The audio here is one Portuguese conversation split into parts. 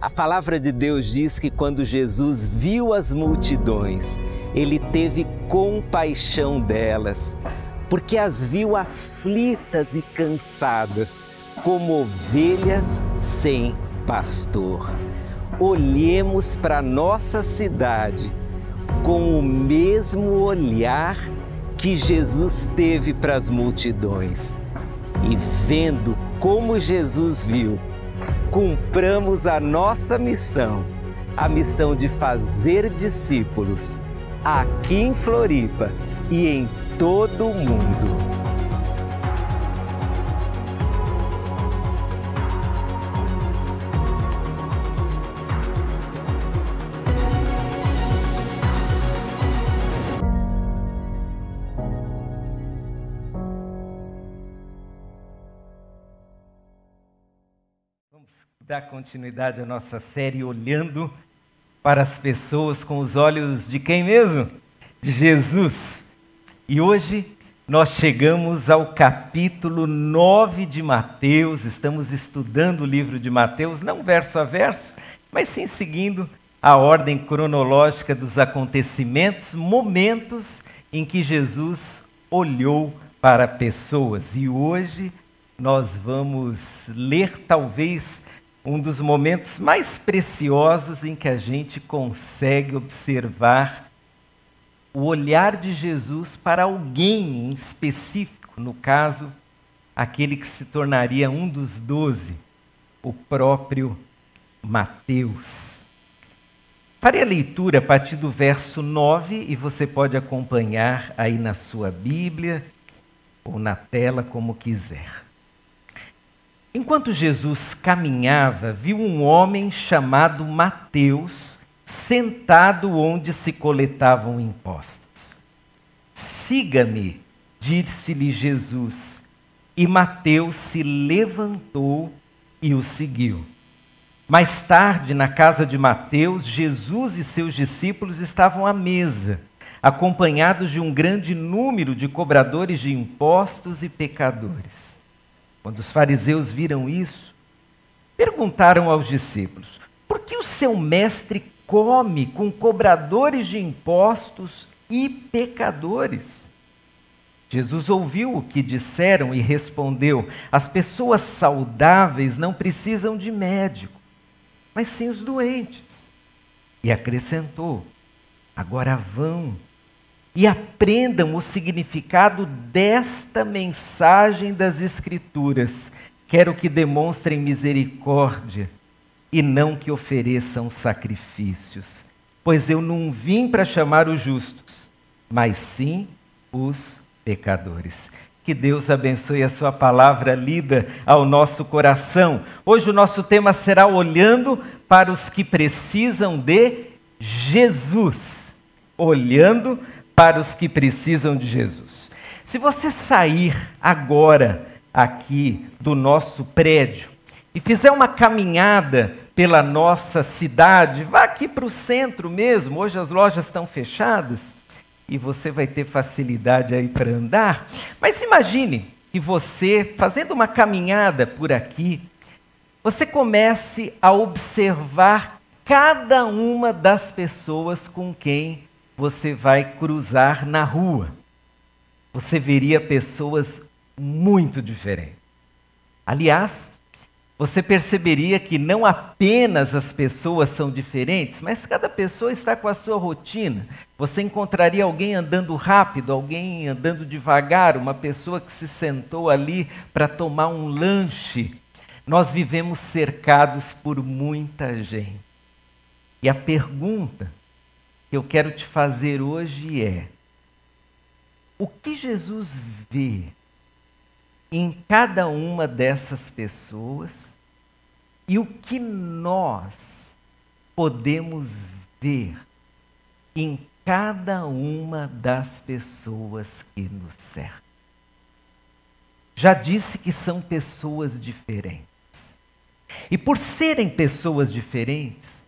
A palavra de Deus diz que quando Jesus viu as multidões, ele teve compaixão delas, porque as viu aflitas e cansadas, como ovelhas sem pastor. Olhemos para nossa cidade com o mesmo olhar que Jesus teve para as multidões. E vendo como Jesus viu, cumpramos a nossa missão, a missão de fazer discípulos aqui em Floripa e em todo o mundo. Dar continuidade à nossa série olhando para as pessoas com os olhos de quem mesmo? De Jesus. E hoje nós chegamos ao capítulo 9 de Mateus, estamos estudando o livro de Mateus, não verso a verso, mas sim seguindo a ordem cronológica dos acontecimentos, momentos em que Jesus olhou para pessoas. E hoje nós vamos ler talvez um dos momentos mais preciosos em que a gente consegue observar o olhar de Jesus para alguém em específico, no caso, aquele que se tornaria um dos doze, o próprio Mateus. Farei a leitura a partir do verso 9 e você pode acompanhar aí na sua Bíblia ou na tela, como quiser. Enquanto Jesus caminhava, viu um homem chamado Mateus sentado onde se coletavam impostos. Siga-me, disse-lhe Jesus. E Mateus se levantou e o seguiu. Mais tarde, na casa de Mateus, Jesus e seus discípulos estavam à mesa, acompanhados de um grande número de cobradores de impostos e pecadores. Quando os fariseus viram isso, perguntaram aos discípulos: por que o seu mestre come com cobradores de impostos e pecadores? Jesus ouviu o que disseram e respondeu: As pessoas saudáveis não precisam de médico, mas sim os doentes. E acrescentou: Agora vão e aprendam o significado desta mensagem das Escrituras. Quero que demonstrem misericórdia e não que ofereçam sacrifícios, pois eu não vim para chamar os justos, mas sim os pecadores. Que Deus abençoe a sua palavra lida ao nosso coração. Hoje o nosso tema será olhando para os que precisam de Jesus. Olhando para os que precisam de Jesus. Se você sair agora aqui do nosso prédio e fizer uma caminhada pela nossa cidade, vá aqui para o centro mesmo, hoje as lojas estão fechadas e você vai ter facilidade aí para andar. Mas imagine que você, fazendo uma caminhada por aqui, você comece a observar cada uma das pessoas com quem você vai cruzar na rua, você veria pessoas muito diferentes. Aliás, você perceberia que não apenas as pessoas são diferentes, mas cada pessoa está com a sua rotina. Você encontraria alguém andando rápido, alguém andando devagar, uma pessoa que se sentou ali para tomar um lanche. Nós vivemos cercados por muita gente. E a pergunta que eu quero te fazer hoje é: o que Jesus vê em cada uma dessas pessoas e o que nós podemos ver em cada uma das pessoas que nos cercam? Já disse que são pessoas diferentes. E por serem pessoas diferentes,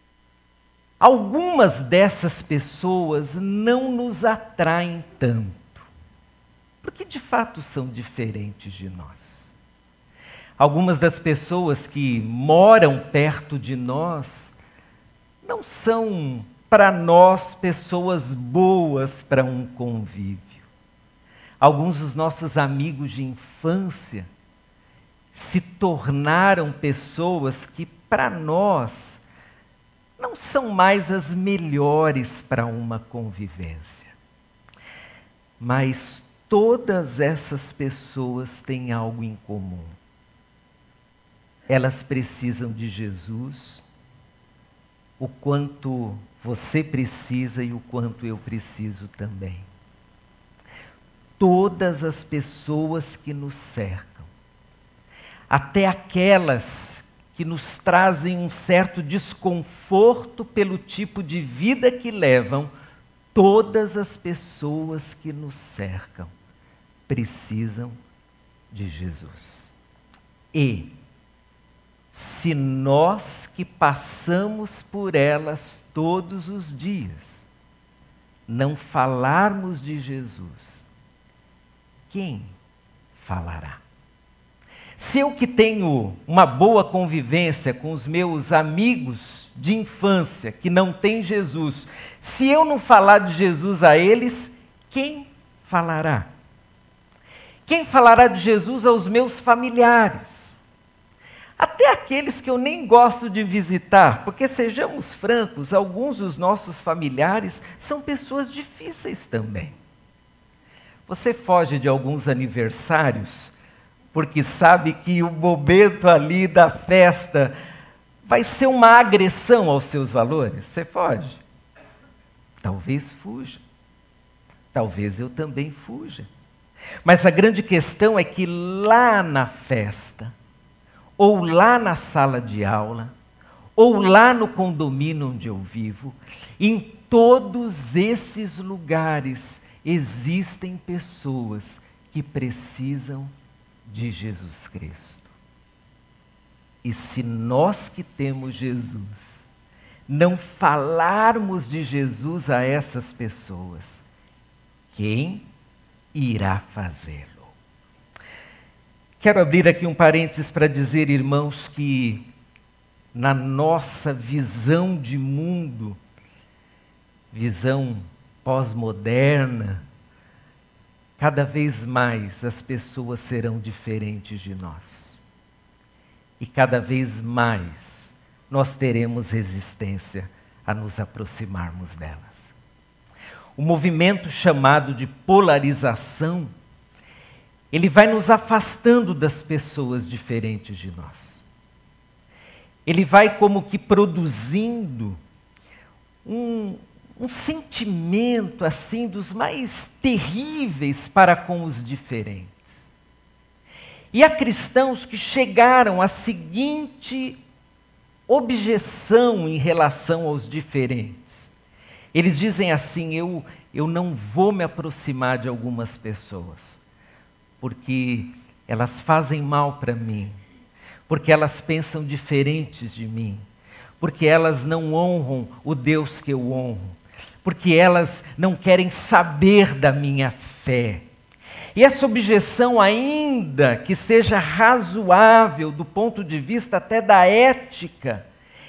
Algumas dessas pessoas não nos atraem tanto, porque de fato são diferentes de nós. Algumas das pessoas que moram perto de nós não são para nós pessoas boas para um convívio. Alguns dos nossos amigos de infância se tornaram pessoas que para nós não são mais as melhores para uma convivência. Mas todas essas pessoas têm algo em comum. Elas precisam de Jesus, o quanto você precisa e o quanto eu preciso também. Todas as pessoas que nos cercam, até aquelas que nos trazem um certo desconforto pelo tipo de vida que levam, todas as pessoas que nos cercam precisam de Jesus. E, se nós que passamos por elas todos os dias, não falarmos de Jesus, quem falará? Se eu que tenho uma boa convivência com os meus amigos de infância que não têm Jesus, se eu não falar de Jesus a eles, quem falará? Quem falará de Jesus aos meus familiares? Até aqueles que eu nem gosto de visitar, porque sejamos francos, alguns dos nossos familiares são pessoas difíceis também. Você foge de alguns aniversários porque sabe que o momento ali da festa vai ser uma agressão aos seus valores? Você foge? Talvez fuja. Talvez eu também fuja. Mas a grande questão é que lá na festa, ou lá na sala de aula, ou lá no condomínio onde eu vivo, em todos esses lugares existem pessoas que precisam de Jesus Cristo. E se nós que temos Jesus, não falarmos de Jesus a essas pessoas, quem irá fazê-lo? Quero abrir aqui um parênteses para dizer, irmãos, que na nossa visão de mundo, visão pós-moderna, cada vez mais as pessoas serão diferentes de nós. E cada vez mais nós teremos resistência a nos aproximarmos delas. O movimento chamado de polarização, ele vai nos afastando das pessoas diferentes de nós. Ele vai como que produzindo um, um sentimento assim dos mais terríveis para com os diferentes. E há cristãos que chegaram à seguinte objeção em relação aos diferentes. Eles dizem assim: eu, eu não vou me aproximar de algumas pessoas, porque elas fazem mal para mim, porque elas pensam diferentes de mim, porque elas não honram o Deus que eu honro porque elas não querem saber da minha fé. E essa objeção, ainda que seja razoável do ponto de vista até da ética,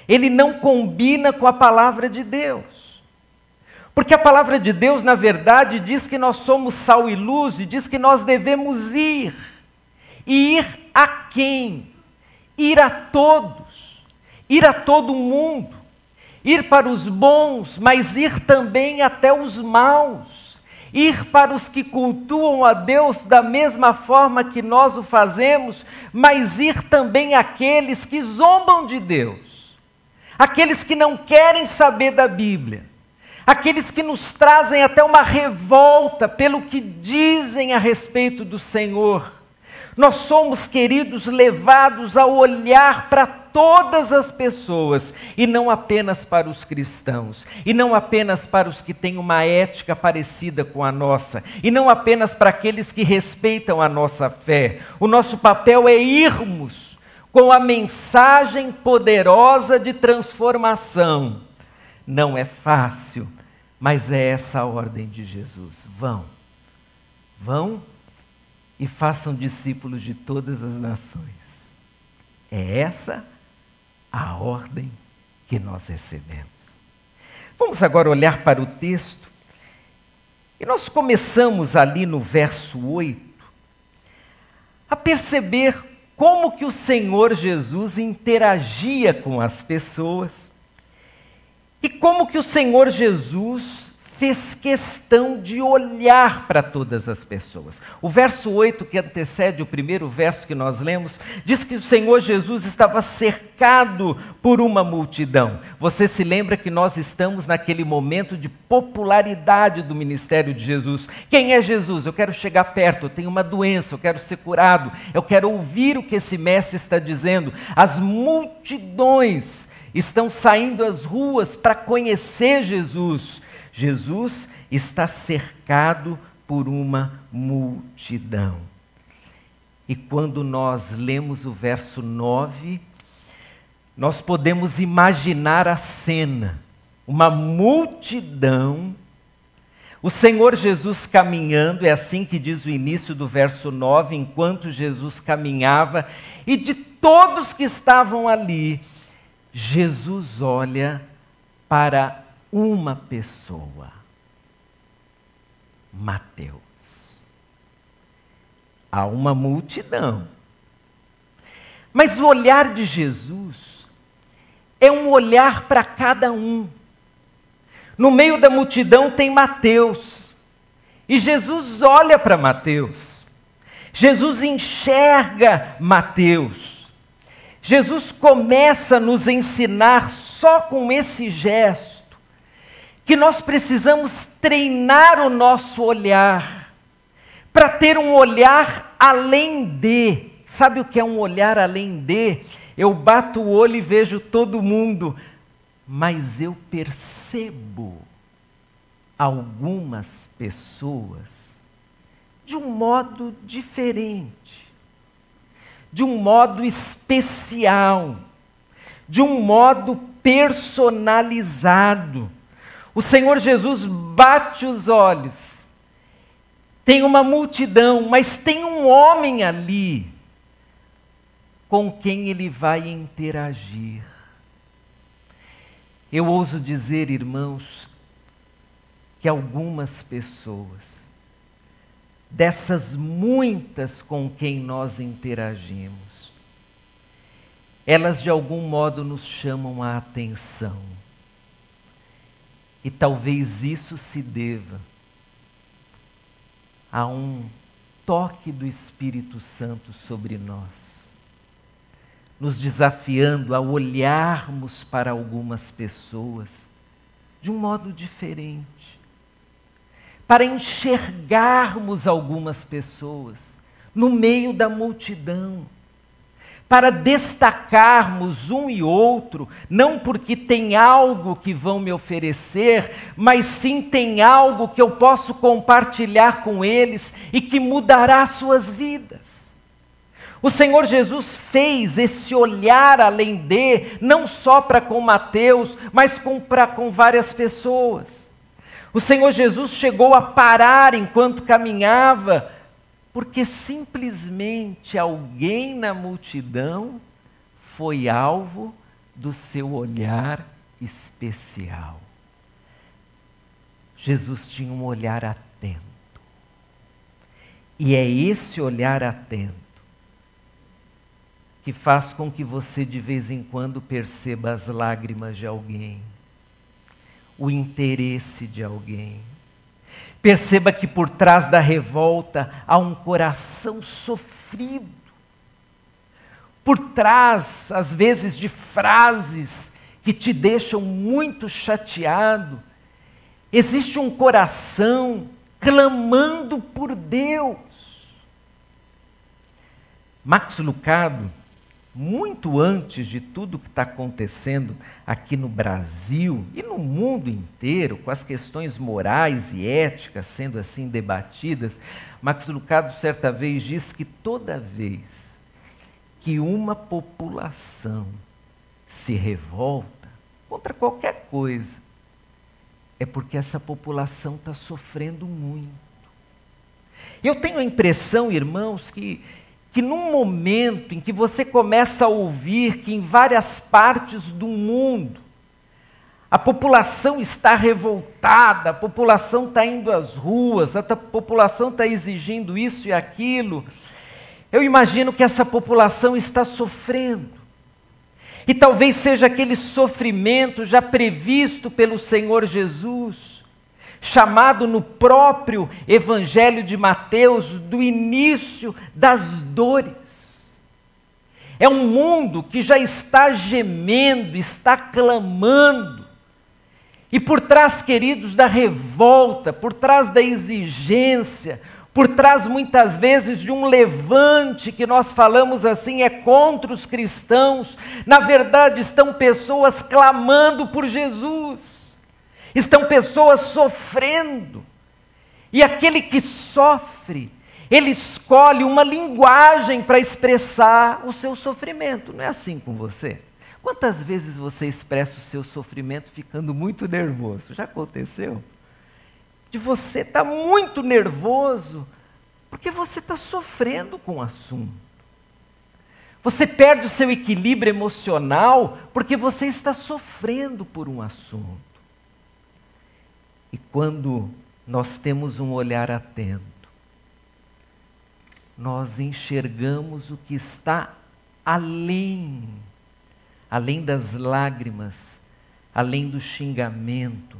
ele não combina com a palavra de Deus. Porque a palavra de Deus, na verdade, diz que nós somos sal e luz e diz que nós devemos ir. E ir a quem? Ir a todos. Ir a todo mundo ir para os bons, mas ir também até os maus, ir para os que cultuam a Deus da mesma forma que nós o fazemos, mas ir também àqueles que zombam de Deus, aqueles que não querem saber da Bíblia, aqueles que nos trazem até uma revolta pelo que dizem a respeito do Senhor. Nós somos, queridos, levados a olhar para todas as pessoas, e não apenas para os cristãos, e não apenas para os que têm uma ética parecida com a nossa, e não apenas para aqueles que respeitam a nossa fé. O nosso papel é irmos com a mensagem poderosa de transformação. Não é fácil, mas é essa a ordem de Jesus. Vão, vão e façam discípulos de todas as nações É essa a ordem que nós recebemos. Vamos agora olhar para o texto. E nós começamos ali no verso 8 a perceber como que o Senhor Jesus interagia com as pessoas e como que o Senhor Jesus fez questão de olhar para todas as pessoas. O verso 8, que antecede o primeiro verso que nós lemos, diz que o Senhor Jesus estava cercado por uma multidão. Você se lembra que nós estamos naquele momento de popularidade do ministério de Jesus. Quem é Jesus? Eu quero chegar perto, eu tenho uma doença, eu quero ser curado, eu quero ouvir o que esse mestre está dizendo. As multidões estão saindo às ruas para conhecer Jesus. Jesus está cercado por uma multidão. E quando nós lemos o verso 9, nós podemos imaginar a cena: uma multidão, o Senhor Jesus caminhando, é assim que diz o início do verso 9, enquanto Jesus caminhava, e de todos que estavam ali, Jesus olha para uma pessoa, Mateus. Há uma multidão. Mas o olhar de Jesus é um olhar para cada um. No meio da multidão tem Mateus. E Jesus olha para Mateus. Jesus enxerga Mateus. Jesus começa a nos ensinar só com esse gesto que nós precisamos treinar o nosso olhar para ter um olhar além de. Sabe o que é um olhar além de? Eu bato o olho e vejo todo mundo, mas eu percebo algumas pessoas de um modo diferente, de um modo especial, de um modo personalizado. O Senhor Jesus bate os olhos. Tem uma multidão, mas tem um homem ali com quem ele vai interagir. Eu ouso dizer, irmãos, que algumas pessoas, dessas muitas com quem nós interagimos, elas de algum modo nos chamam a atenção. E talvez isso se deva a um toque do Espírito Santo sobre nós, nos desafiando a olharmos para algumas pessoas de um modo diferente, para enxergarmos algumas pessoas no meio da multidão para destacarmos um e outro, não porque tem algo que vão me oferecer, mas sim tem algo que eu posso compartilhar com eles e que mudará suas vidas. O Senhor Jesus fez esse olhar além de, não só para com Mateus, mas para com várias pessoas. O Senhor Jesus chegou a parar enquanto caminhava porque simplesmente alguém na multidão foi alvo do seu olhar especial. Jesus tinha um olhar atento. E é esse olhar atento que faz com que você de vez em quando perceba as lágrimas de alguém, o interesse de alguém Perceba que por trás da revolta há um coração sofrido. Por trás, às vezes, de frases que te deixam muito chateado, existe um coração clamando por Deus. Max Lucado, muito antes de tudo que está acontecendo aqui no Brasil e no mundo inteiro, com as questões morais e éticas sendo assim debatidas, Max Lucado certa vez disse que toda vez que uma população se revolta contra qualquer coisa, é porque essa população está sofrendo muito. Eu tenho a impressão, irmãos, que que num momento em que você começa a ouvir que em várias partes do mundo a população está revoltada, a população está indo às ruas, a população está exigindo isso e aquilo, eu imagino que essa população está sofrendo. E talvez seja aquele sofrimento já previsto pelo Senhor Jesus, chamado no próprio Evangelho de Mateus do início das dores. É um mundo que já está gemendo, está clamando. E por trás, queridos, da revolta, por trás da exigência, por trás muitas vezes de um levante que nós falamos assim é contra os cristãos, na verdade estão pessoas clamando por Jesus, estão pessoas sofrendo, e aquele que sofre, ele escolhe uma linguagem para expressar o seu sofrimento, não é assim com você? Quantas vezes você expressa o seu sofrimento ficando muito nervoso? Já aconteceu? de você estar tá muito nervoso, porque você está sofrendo com o assunto. Você perde o seu equilíbrio emocional porque você está sofrendo por um assunto. E quando nós temos um olhar atento, nós enxergamos o que está além, além das lágrimas, além do xingamento,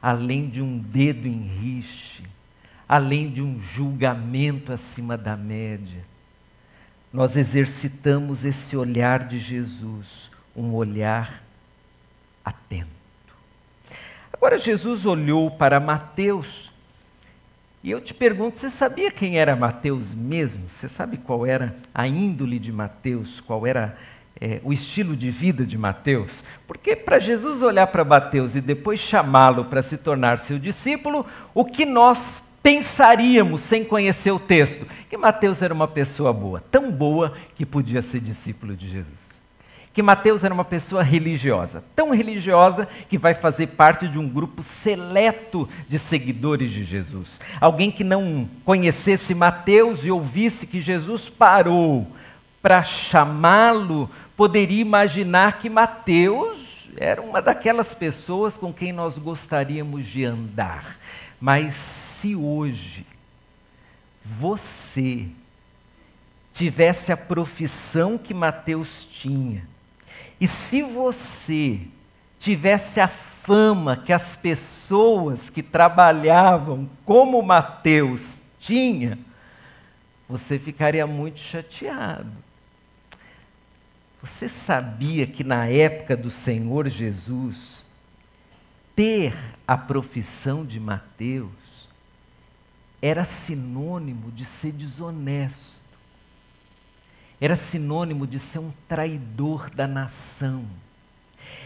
além de um dedo em além de um julgamento acima da média. Nós exercitamos esse olhar de Jesus, um olhar atento. Agora, Jesus olhou para Mateus e eu te pergunto: você sabia quem era Mateus mesmo? Você sabe qual era a índole de Mateus? Qual era é, o estilo de vida de Mateus, porque para Jesus olhar para Mateus e depois chamá-lo para se tornar seu discípulo, o que nós pensaríamos sem conhecer o texto? Que Mateus era uma pessoa boa, tão boa que podia ser discípulo de Jesus. Que Mateus era uma pessoa religiosa, tão religiosa que vai fazer parte de um grupo seleto de seguidores de Jesus. Alguém que não conhecesse Mateus e ouvisse que Jesus parou para chamá-lo poderia imaginar que Mateus era uma daquelas pessoas com quem nós gostaríamos de andar. Mas se hoje você tivesse a profissão que Mateus tinha, e se você tivesse a fama que as pessoas que trabalhavam como Mateus tinha, você ficaria muito chateado. Você sabia que na época do Senhor Jesus, ter a profissão de Mateus era sinônimo de ser desonesto, era sinônimo de ser um traidor da nação,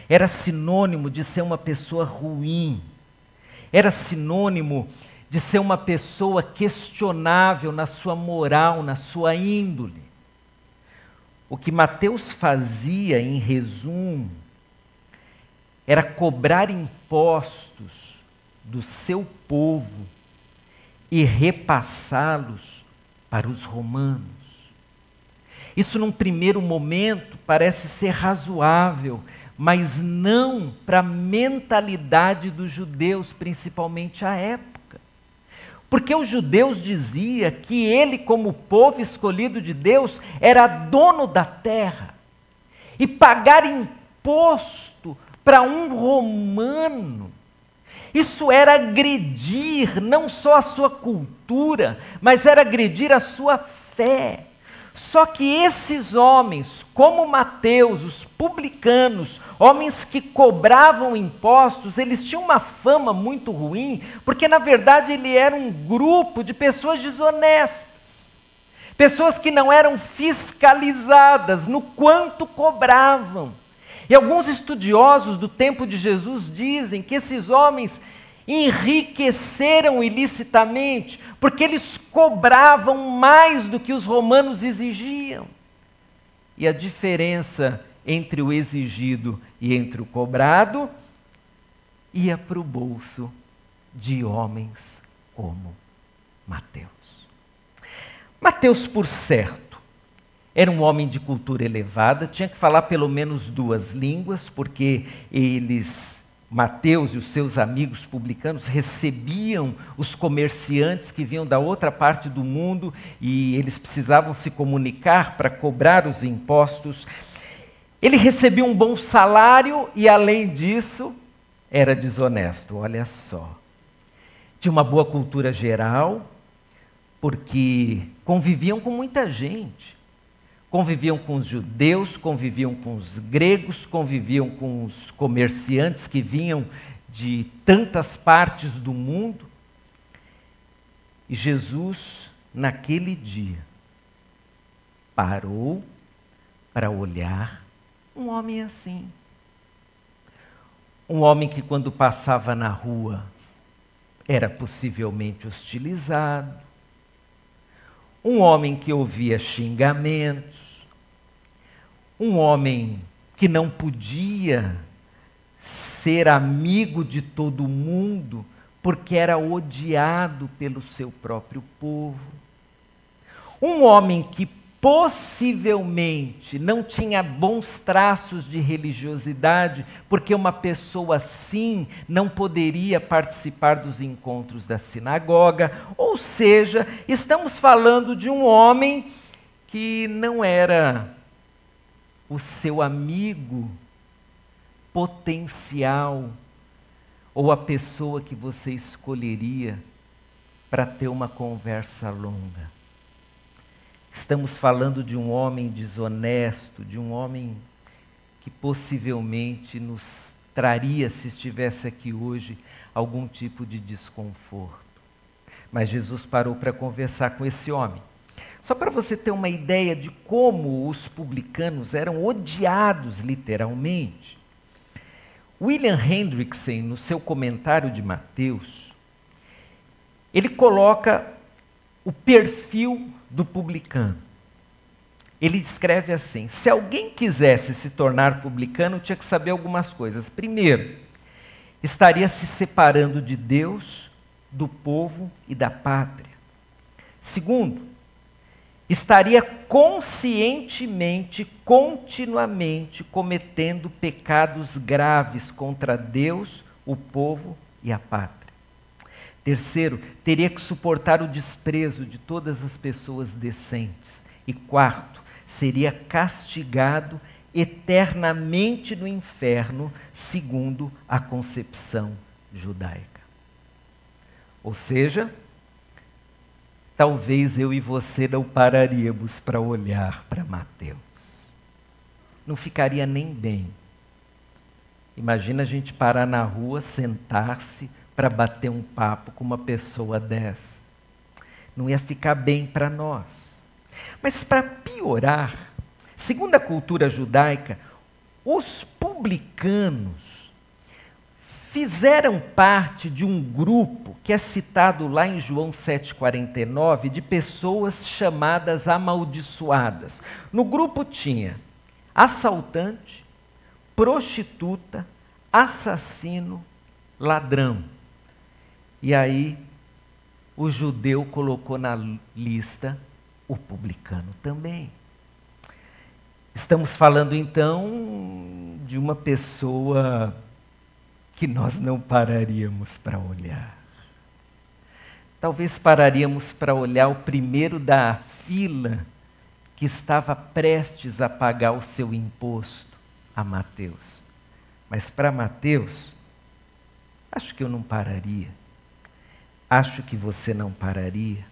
era sinônimo de ser uma pessoa ruim, era sinônimo de ser uma pessoa questionável na sua moral, na sua índole. O que Mateus fazia, em resumo, era cobrar impostos do seu povo e repassá-los para os romanos. Isso, num primeiro momento, parece ser razoável, mas não para a mentalidade dos judeus, principalmente à época. Porque os judeus diziam que ele, como povo escolhido de Deus, era dono da terra. E pagar imposto para um romano, isso era agredir não só a sua cultura, mas era agredir a sua fé. Só que esses homens, como Mateus, os publicanos, homens que cobravam impostos, eles tinham uma fama muito ruim, porque na verdade ele era um grupo de pessoas desonestas. Pessoas que não eram fiscalizadas no quanto cobravam. E alguns estudiosos do tempo de Jesus dizem que esses homens enriqueceram ilicitamente, porque eles cobravam mais do que os romanos exigiam. E a diferença entre o exigido e entre o cobrado ia para o bolso de homens como Mateus. Mateus, por certo, era um homem de cultura elevada, tinha que falar pelo menos duas línguas, porque eles, Mateus e os seus amigos publicanos, recebiam os comerciantes que vinham da outra parte do mundo e eles precisavam se comunicar para cobrar os impostos. Ele recebia um bom salário e, além disso, era desonesto. Olha só. Tinha uma boa cultura geral, porque conviviam com muita gente. Conviviam com os judeus, conviviam com os gregos, conviviam com os comerciantes que vinham de tantas partes do mundo. E Jesus, naquele dia, parou para olhar um homem assim. Um homem que, quando passava na rua, era possivelmente hostilizado. Um homem que ouvia xingamentos. Um homem que não podia ser amigo de todo mundo porque era odiado pelo seu próprio povo. Um homem que possivelmente não tinha bons traços de religiosidade, porque uma pessoa assim não poderia participar dos encontros da sinagoga. Ou seja, estamos falando de um homem que não era o seu amigo potencial ou a pessoa que você escolheria para ter uma conversa longa. Estamos falando de um homem desonesto, de um homem que possivelmente nos traria, se estivesse aqui hoje, algum tipo de desconforto. Mas Jesus parou para conversar com esse homem. Só para você ter uma ideia de como os publicanos eram odiados literalmente. William Hendrickson, no seu comentário de Mateus, ele coloca o perfil do publicano. Ele escreve assim: se alguém quisesse se tornar publicano, tinha que saber algumas coisas. Primeiro, estaria se separando de Deus, do povo e da pátria. Segundo, estaria conscientemente, continuamente cometendo pecados graves contra Deus, o povo e a pátria. Terceiro, teria que suportar o desprezo de todas as pessoas decentes. E quarto, seria castigado eternamente no inferno, segundo a concepção judaica. Ou seja, talvez eu e você não pararíamos para olhar para Mateus. Não ficaria nem bem. Imagina a gente parar na rua, sentar-se, para bater um papo com uma pessoa dessa. Não ia ficar bem para nós. Mas para piorar, segundo a cultura judaica, os publicanos fizeram parte de um grupo que é citado lá em João 7,49, de pessoas chamadas amaldiçoadas. No grupo tinha assaltante, prostituta, assassino, ladrão. E aí o judeu colocou na lista o publicano também. Estamos falando então de uma pessoa que nós não pararíamos para olhar. Talvez pararíamos para olhar o primeiro da fila que estava prestes a pagar o seu imposto a Mateus. Mas para Mateus, acho que eu não pararia. Acho que você não pararia,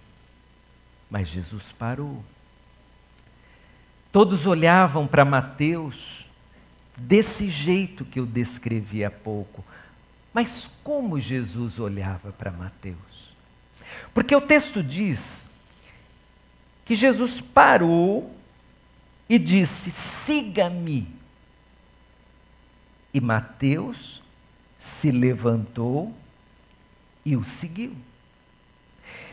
mas Jesus parou. Todos olhavam para Mateus desse jeito que eu descrevi há pouco. Mas como Jesus olhava para Mateus? Porque o texto diz que Jesus parou e disse: siga-me. E Mateus se levantou e o seguiu.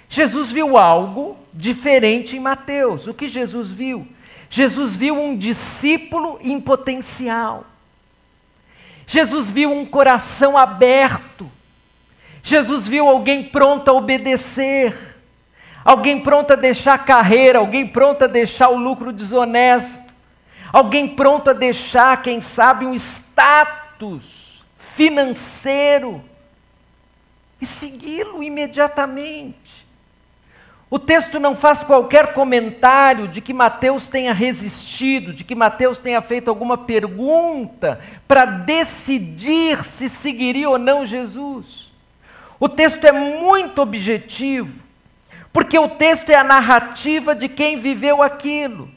Jesus viu algo diferente em Mateus. O que Jesus viu? Jesus viu um discípulo em potencial. Jesus viu um coração aberto. Jesus viu alguém pronto a obedecer. alguém pronto a deixar a carreira, alguém pronto a deixar o lucro desonesto, alguém pronto a deixar, quem sabe, um status financeiro e segui-lo imediatamente. O texto não faz qualquer comentário de que Mateus tenha resistido, de que Mateus tenha feito alguma pergunta para decidir se seguiria ou não Jesus. O texto é muito objetivo, porque o texto é a narrativa de quem viveu aquilo.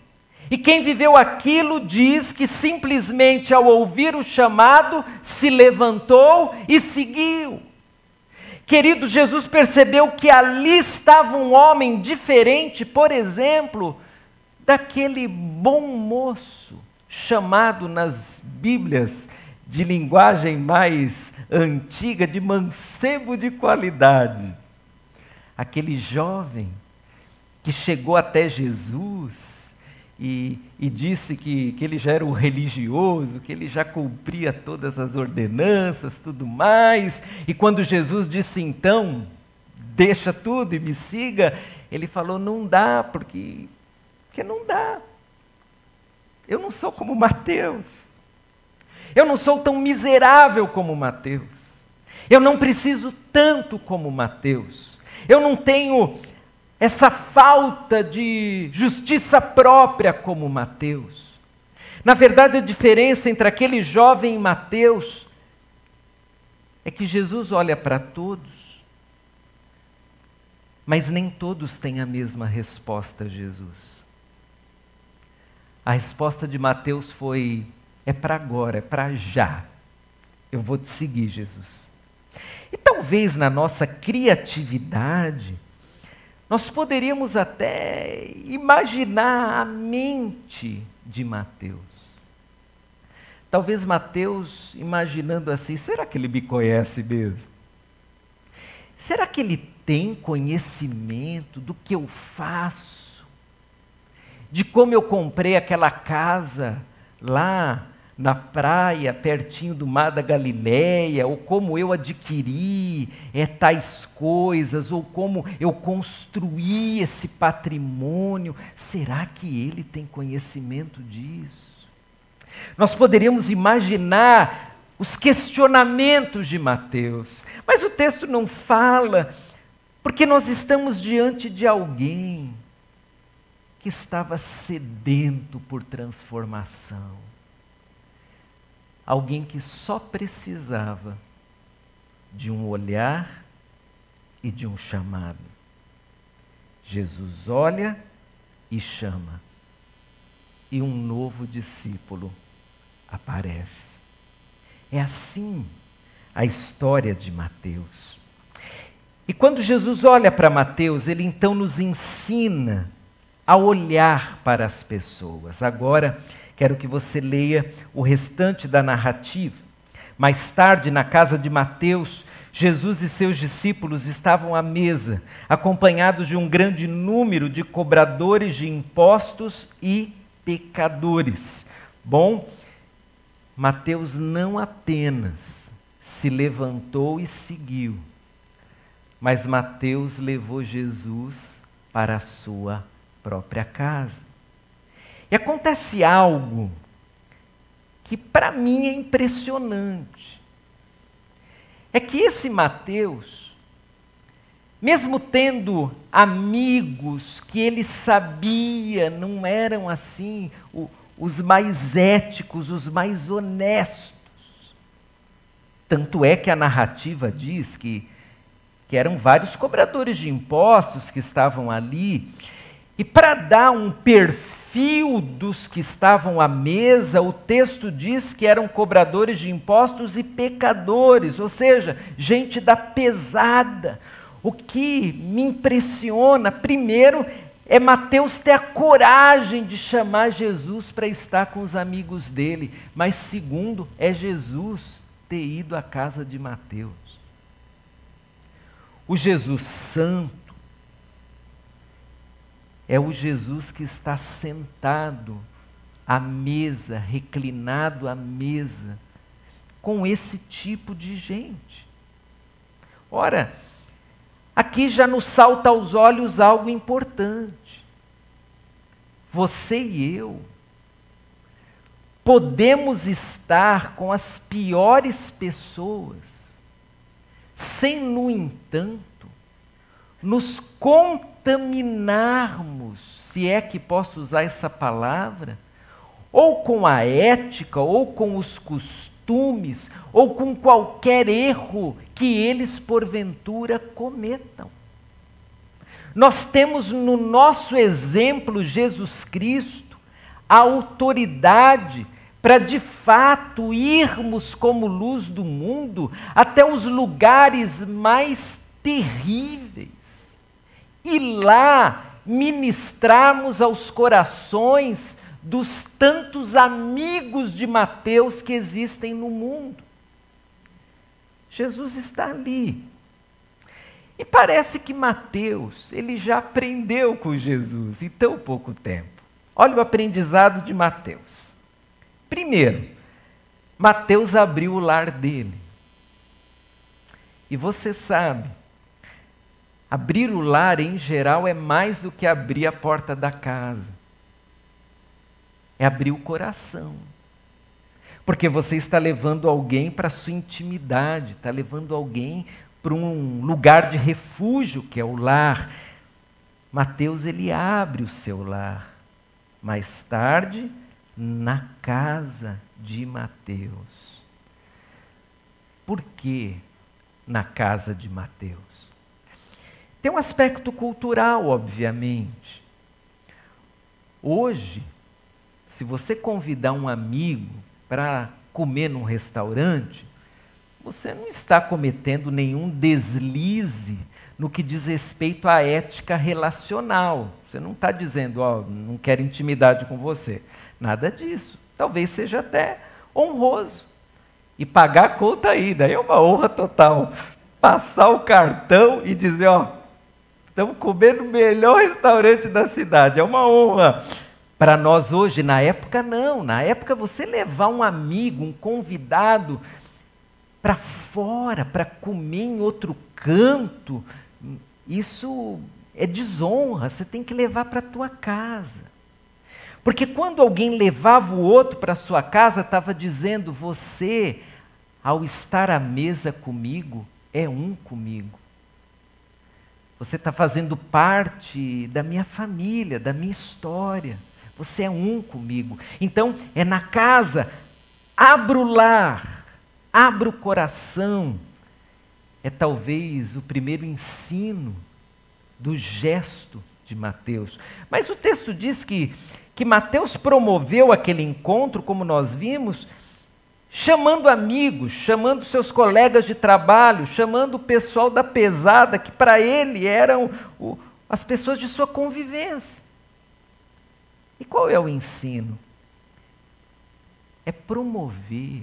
E quem viveu aquilo diz que simplesmente ao ouvir o chamado se levantou e seguiu. Querido, Jesus percebeu que ali estava um homem diferente, por exemplo, daquele bom moço, chamado nas Bíblias de linguagem mais antiga, de mancebo de qualidade. Aquele jovem que chegou até Jesus e, e, disse que, que ele já era um religioso, que ele já cumpria todas as ordenanças, tudo mais. E quando Jesus disse então, deixa tudo e me siga, ele falou: não dá, porque, porque não dá. Eu não sou como Mateus. Eu não sou tão miserável como Mateus. Eu não preciso tanto como Mateus. Eu não tenho essa falta de justiça própria como Mateus. Na verdade, a diferença entre aquele jovem e Mateus é que Jesus olha para todos, mas nem todos têm a mesma resposta a Jesus. A resposta de Mateus foi: é para agora, é para já. Eu vou te seguir, Jesus. E talvez na nossa criatividade, nós poderíamos até imaginar a mente de Mateus. Talvez Mateus imaginando assim: será que ele me conhece mesmo? Será que ele tem conhecimento do que eu faço? De como eu comprei aquela casa lá na praia, pertinho do mar da Galileia, ou como eu adquiri é, tais coisas, ou como eu construí esse patrimônio. Será que ele tem conhecimento disso? Nós poderíamos imaginar os questionamentos de Mateus, mas o texto não fala, porque nós estamos diante de alguém que estava sedento por transformação alguém que só precisava de um olhar e de um chamado. Jesus olha e chama, e um novo discípulo aparece. É assim a história de Mateus. E quando Jesus olha para Mateus, ele então nos ensina a olhar para as pessoas. Agora, Quero que você leia o restante da narrativa. Mais tarde, na casa de Mateus, Jesus e seus discípulos estavam à mesa, acompanhados de um grande número de cobradores de impostos e pecadores. Bom, Mateus não apenas se levantou e seguiu, mas Mateus levou Jesus para a sua própria casa. E acontece algo que para mim é impressionante. É que esse Mateus, mesmo tendo amigos que ele sabia não eram assim o, os mais éticos, os mais honestos, tanto é que a narrativa diz que, que eram vários cobradores de impostos que estavam ali, e para dar um perfil perfil dos que estavam à mesa, o texto diz que eram cobradores de impostos e pecadores, ou seja, gente da pesada. O que me impressiona, primeiro, é Mateus ter a coragem de chamar Jesus para estar com os amigos dele, mas segundo, é Jesus ter ido à casa de Mateus. O Jesus Santo, é o Jesus que está sentado à mesa, reclinado à mesa, com esse tipo de gente. Ora, aqui já nos salta aos olhos algo importante. Você e eu podemos estar com as piores pessoas, sem, no entanto, nos contaminarmos, se é que posso usar essa palavra, ou com a ética, ou com os costumes, ou com qualquer erro que eles porventura cometam. Nós temos no nosso exemplo Jesus Cristo a autoridade para de fato irmos como luz do mundo até os lugares mais terríveis e lá ministrarmos aos corações dos tantos amigos de Mateus que existem no mundo. Jesus está ali. E parece que Mateus, ele já aprendeu com Jesus em tão pouco tempo. Olha o aprendizado de Mateus. Primeiro, Mateus abriu o lar dele. E você sabe, abrir o lar em geral é mais do que abrir a porta da casa é abrir o coração. Porque você está levando alguém para a sua intimidade, está levando alguém para um lugar de refúgio, que é o lar. Mateus, ele abre o seu lar. Mais tarde, na casa de Mateus. Por que na casa de Mateus? Tem um aspecto cultural, obviamente. Hoje, se você convidar um amigo para comer num restaurante, você não está cometendo nenhum deslize no que diz respeito à ética relacional. Você não está dizendo, ó, oh, não quero intimidade com você. Nada disso. Talvez seja até honroso. E pagar a conta aí, daí é uma honra total. Passar o cartão e dizer, ó, estamos comendo o melhor restaurante da cidade. É uma honra. Para nós hoje, na época, não. Na época, você levar um amigo, um convidado para fora, para comer em outro canto, isso é desonra. Você tem que levar para a tua casa. Porque quando alguém levava o outro para sua casa, estava dizendo: você, ao estar à mesa comigo, é um comigo. Você está fazendo parte da minha família, da minha história. Você é um comigo. Então, é na casa, abra o lar, abra o coração. É talvez o primeiro ensino do gesto de Mateus. Mas o texto diz que, que Mateus promoveu aquele encontro, como nós vimos, chamando amigos, chamando seus colegas de trabalho, chamando o pessoal da pesada, que para ele eram o, as pessoas de sua convivência. E qual é o ensino? É promover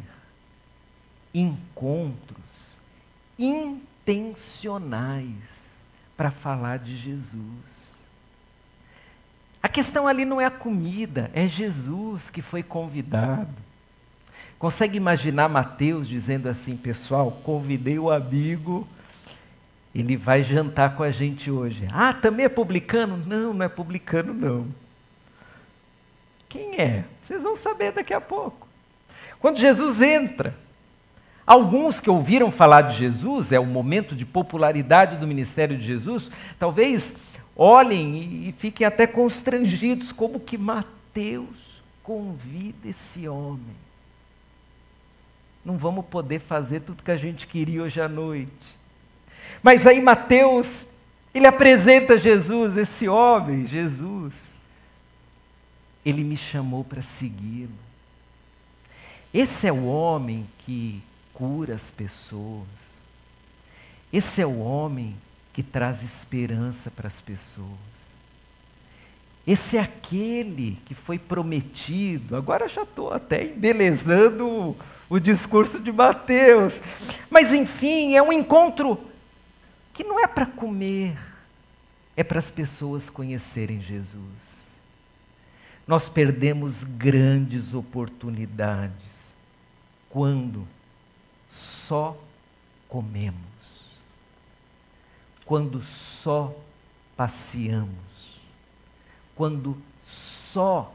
encontros intencionais para falar de Jesus. A questão ali não é a comida, é Jesus que foi convidado. Consegue imaginar Mateus dizendo assim, pessoal, convidei o amigo, ele vai jantar com a gente hoje. Ah, também é publicano? Não, não é publicano não. Quem é? Vocês vão saber daqui a pouco. Quando Jesus entra, alguns que ouviram falar de Jesus, é o momento de popularidade do ministério de Jesus, talvez olhem e fiquem até constrangidos, como que Mateus convida esse homem. Não vamos poder fazer tudo que a gente queria hoje à noite. Mas aí Mateus, ele apresenta Jesus, esse homem, Jesus. Ele me chamou para segui-lo. Esse é o homem que cura as pessoas. Esse é o homem que traz esperança para as pessoas. Esse é aquele que foi prometido. Agora já estou até embelezando o, discurso de Mateus. Mas, enfim, é um encontro que não é para comer, é para as pessoas conhecerem Jesus nós perdemos grandes oportunidades quando só comemos. quando só passeamos, quando só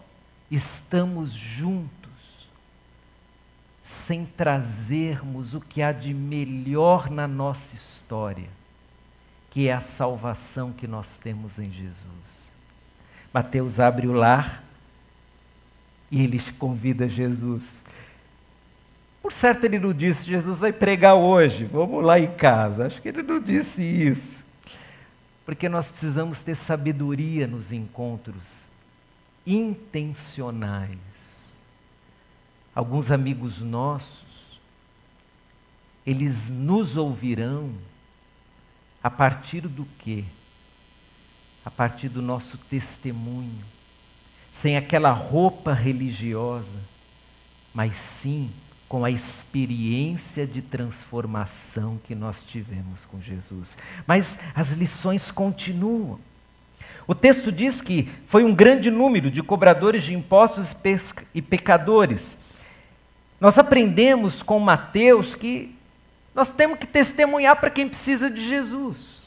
estamos juntos, sem trazermos o que há de melhor na nossa história, que é a salvação que nós temos em Jesus. Mateus abre o lar e ele convida Jesus. Por certo, ele não disse, Jesus vai pregar hoje, vamos lá em casa. Acho que ele não disse isso. Porque nós precisamos ter sabedoria nos encontros intencionais. Alguns amigos nossos, eles nos ouvirão a partir do quê? A partir do nosso testemunho, sem aquela roupa religiosa, mas sim com a experiência de transformação que nós tivemos com Jesus. Mas as lições continuam. O texto diz que foi um grande número de cobradores de impostos e pecadores. Nós aprendemos com Mateus que nós temos que testemunhar para quem precisa de Jesus.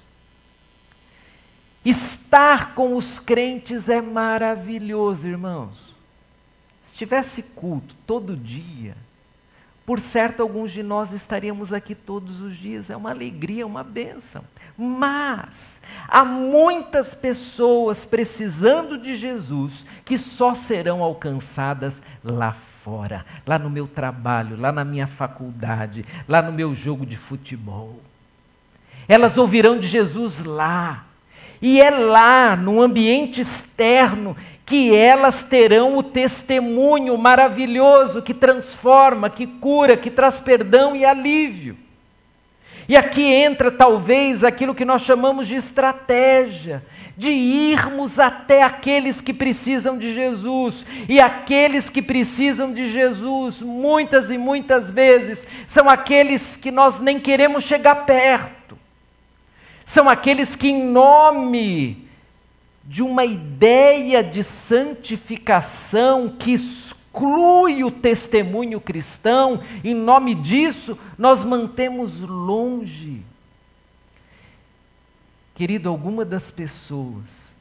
Estar com os crentes é maravilhoso, irmãos. Se tivesse culto todo dia, por certo, alguns de nós estaríamos aqui todos os dias, é uma alegria, uma bênção. Mas há muitas pessoas precisando de Jesus que só serão alcançadas lá fora, lá no meu trabalho, lá na minha faculdade, lá no meu jogo de futebol. Elas ouvirão de Jesus lá. E é lá, no ambiente externo, que elas terão o testemunho maravilhoso que transforma, que cura, que traz perdão e alívio. E aqui entra talvez aquilo que nós chamamos de estratégia, de irmos até aqueles que precisam de Jesus. E aqueles que precisam de Jesus, muitas e muitas vezes, são aqueles que nós nem queremos chegar perto. São aqueles que, em nome de uma ideia de santificação que exclui o testemunho cristão, em nome disso, nós mantemos longe. Querido, alguma das pessoas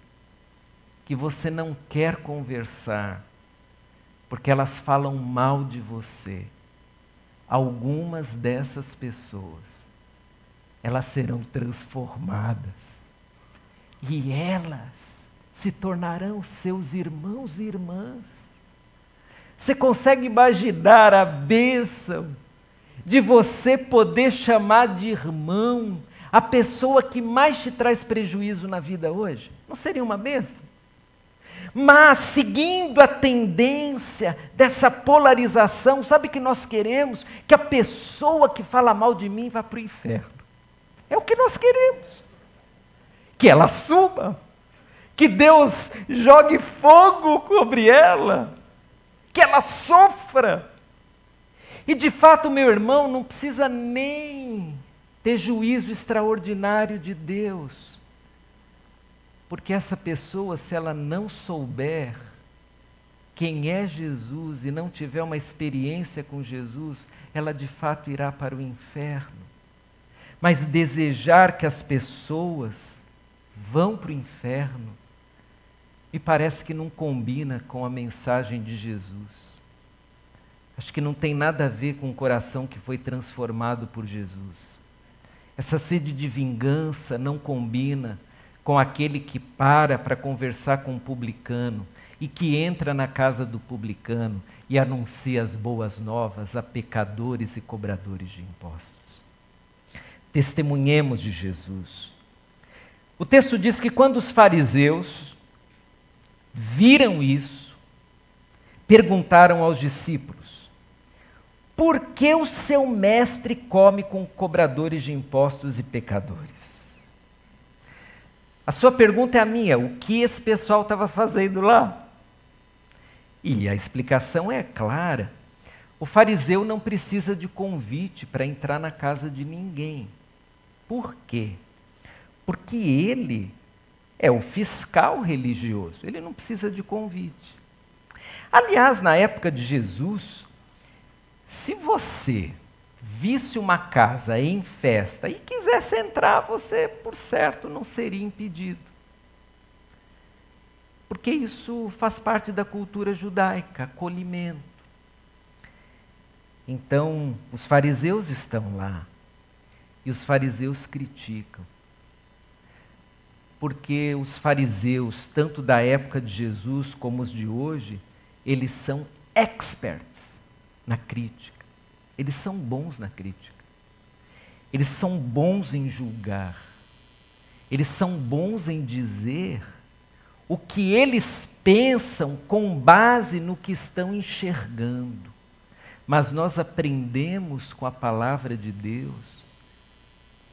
que você não quer conversar, porque elas falam mal de você, algumas dessas pessoas, elas serão transformadas. E elas se tornarão seus irmãos e irmãs. Você consegue imaginar a bênção de você poder chamar de irmão a pessoa que mais te traz prejuízo na vida hoje? Não seria uma bênção? Mas, seguindo a tendência dessa polarização, sabe que nós queremos? Que a pessoa que fala mal de mim vá para o inferno. É o que nós queremos. Que ela suba que Deus jogue fogo sobre ela, que ela sofra. E de fato, meu irmão, não precisa nem ter juízo extraordinário de Deus, porque essa pessoa, se ela não souber quem é Jesus e não tiver uma experiência com Jesus, ela de fato irá para o inferno. Mas desejar que as pessoas vão para o inferno me parece que não combina com a mensagem de Jesus. Acho que não tem nada a ver com o coração que foi transformado por Jesus. Essa sede de vingança não combina com aquele que para para conversar com o publicano e que entra na casa do publicano e anuncia as boas novas a pecadores e cobradores de impostos. Testemunhemos de Jesus. O texto diz que quando os fariseus viram isso, perguntaram aos discípulos: Por que o seu mestre come com cobradores de impostos e pecadores? A sua pergunta é a minha: o que esse pessoal estava fazendo lá? E a explicação é clara. O fariseu não precisa de convite para entrar na casa de ninguém. Por quê? Porque ele é o fiscal religioso, ele não precisa de convite. Aliás, na época de Jesus, se você visse uma casa em festa e quisesse entrar, você, por certo, não seria impedido. Porque isso faz parte da cultura judaica, acolhimento. Então, os fariseus estão lá e os fariseus criticam. Porque os fariseus, tanto da época de Jesus como os de hoje, eles são experts na crítica. Eles são bons na crítica. Eles são bons em julgar. Eles são bons em dizer o que eles pensam com base no que estão enxergando. Mas nós aprendemos com a palavra de Deus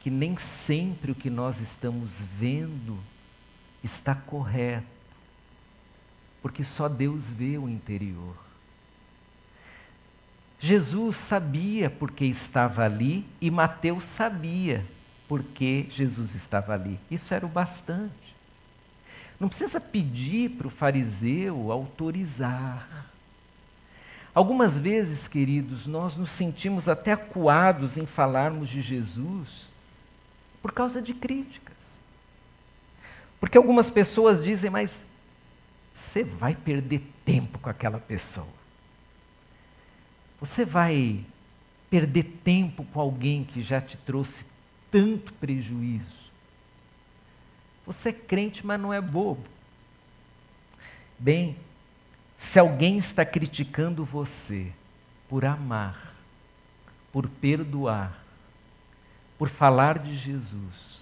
que nem sempre o que nós estamos vendo está correto, porque só Deus vê o interior. Jesus sabia porque estava ali e Mateus sabia porque Jesus estava ali. Isso era o bastante. Não precisa pedir para o fariseu autorizar. Algumas vezes, queridos, nós nos sentimos até acuados em falarmos de Jesus por causa de críticas. Porque algumas pessoas dizem, mas você vai perder tempo com aquela pessoa. Você vai perder tempo com alguém que já te trouxe tanto prejuízo. Você é crente, mas não é bobo. Bem, se alguém está criticando você por amar, por perdoar, por falar de Jesus,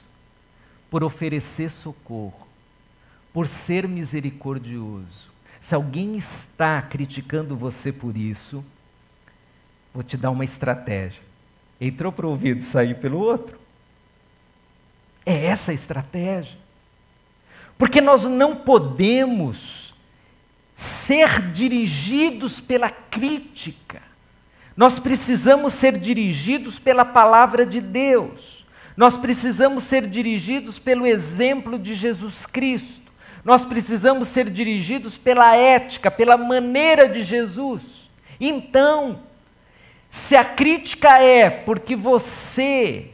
por oferecer socorro, por ser misericordioso, se alguém está criticando você por isso, Vou te dar uma estratégia. Entrou para o ouvido, saiu pelo outro. É essa a estratégia. Porque nós não podemos ser dirigidos pela crítica. Nós precisamos ser dirigidos pela palavra de Deus. Nós precisamos ser dirigidos pelo exemplo de Jesus Cristo. Nós precisamos ser dirigidos pela ética, pela maneira de Jesus. Então, se a crítica é porque você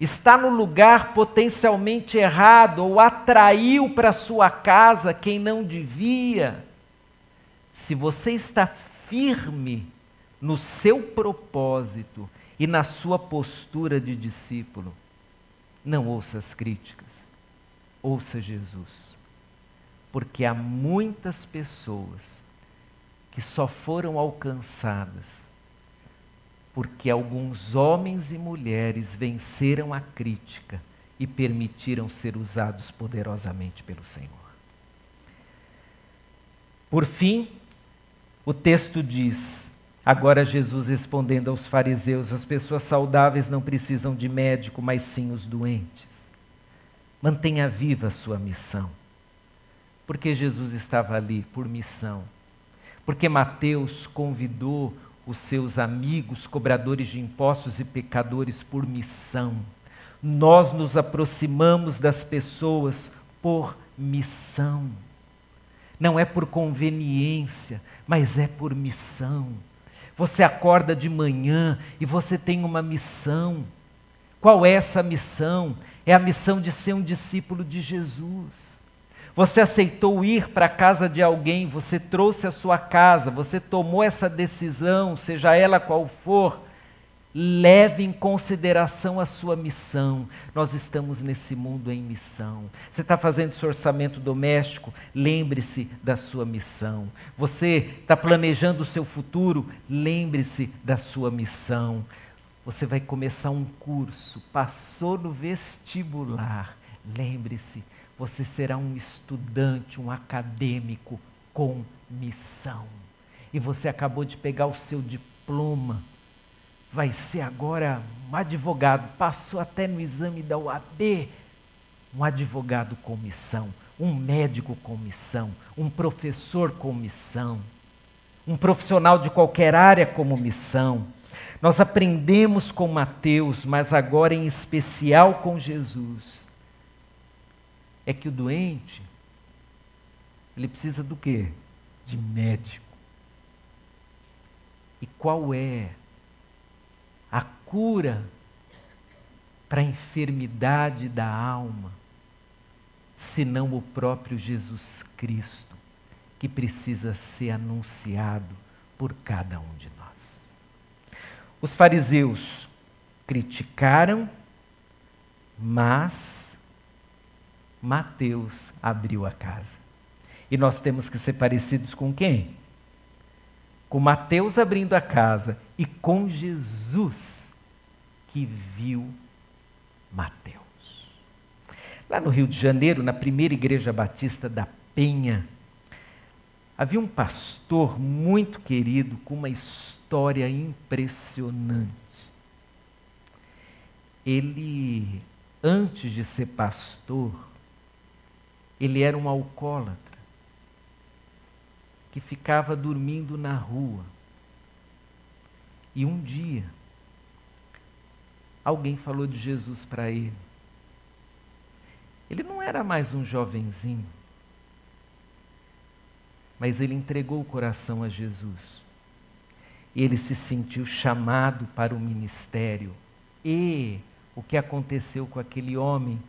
está no lugar potencialmente errado ou atraiu para sua casa quem não devia, se você está firme no seu propósito e na sua postura de discípulo, não ouça as críticas, ouça Jesus. Porque há muitas pessoas que só foram alcançadas porque alguns homens e mulheres venceram a crítica e permitiram ser usados poderosamente pelo Senhor. Por fim, o texto diz: agora Jesus respondendo aos fariseus, as pessoas saudáveis não precisam de médico, mas sim os doentes. Mantenha viva a sua missão. Porque Jesus estava ali por missão. Porque Mateus convidou os seus amigos, cobradores de impostos e pecadores, por missão. Nós nos aproximamos das pessoas por missão. Não é por conveniência, mas é por missão. Você acorda de manhã e você tem uma missão. Qual é essa missão? É a missão de ser um discípulo de Jesus. Você aceitou ir para a casa de alguém, você trouxe a sua casa, você tomou essa decisão, seja ela qual for, leve em consideração a sua missão. Nós estamos nesse mundo em missão. Você está fazendo seu orçamento doméstico, lembre-se da sua missão. Você está planejando o seu futuro, lembre-se da sua missão. Você vai começar um curso, passou no vestibular, lembre-se você será um estudante, um acadêmico com missão. E você acabou de pegar o seu diploma. Vai ser agora um advogado, passou até no exame da UAB. Um advogado com missão, um médico com missão, um professor com missão, um profissional de qualquer área como missão. Nós aprendemos com Mateus, mas agora em especial com Jesus, é que o doente, ele precisa do quê? De médico. E qual é cura para a enfermidade da alma, senão o próprio Jesus Cristo, que precisa ser anunciado por cada um de nós. Os fariseus criticaram, mas Mateus abriu a casa. E nós temos que ser parecidos com quem? Com Mateus abrindo a casa e com Jesus que viu Mateus. Lá no Rio de Janeiro, na primeira igreja batista da Penha, havia um pastor muito querido com uma história impressionante. Ele, antes de ser pastor, ele era um alcoólatra que ficava dormindo na rua. E um dia, alguém falou de Jesus para ele. Ele não era mais um jovenzinho, mas ele entregou o coração a Jesus. Ele se sentiu chamado para o ministério. E o que aconteceu com aquele homem?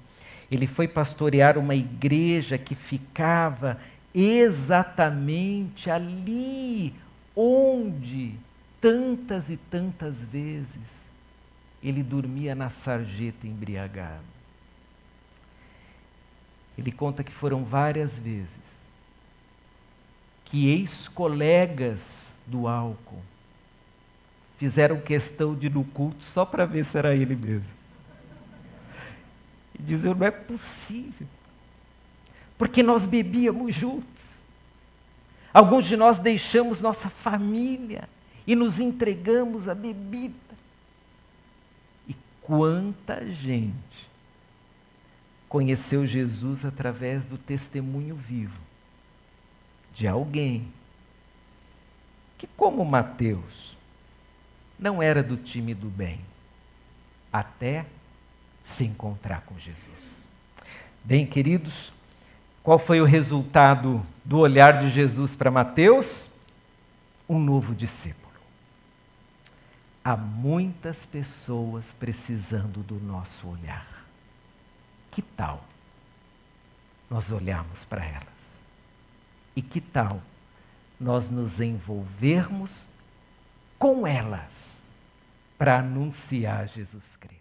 Ele foi pastorear uma igreja que ficava exatamente ali onde tantas e tantas vezes ele dormia na sarjeta embriagado. Ele conta que foram várias vezes que ex-colegas do álcool fizeram questão de ir no culto só para ver se era ele mesmo. E dizer, não é possível. Porque nós bebíamos juntos. Alguns de nós deixamos nossa família e nos entregamos à bebida. Quanta gente conheceu Jesus através do testemunho vivo de alguém que, como Mateus, não era do time do bem, até se encontrar com Jesus. Bem, queridos, qual foi o resultado do olhar de Jesus para Mateus? Um novo discípulo. Há muitas pessoas precisando do nosso olhar. Que tal nós olharmos para elas? E que tal nós nos envolvermos com elas para anunciar Jesus Cristo?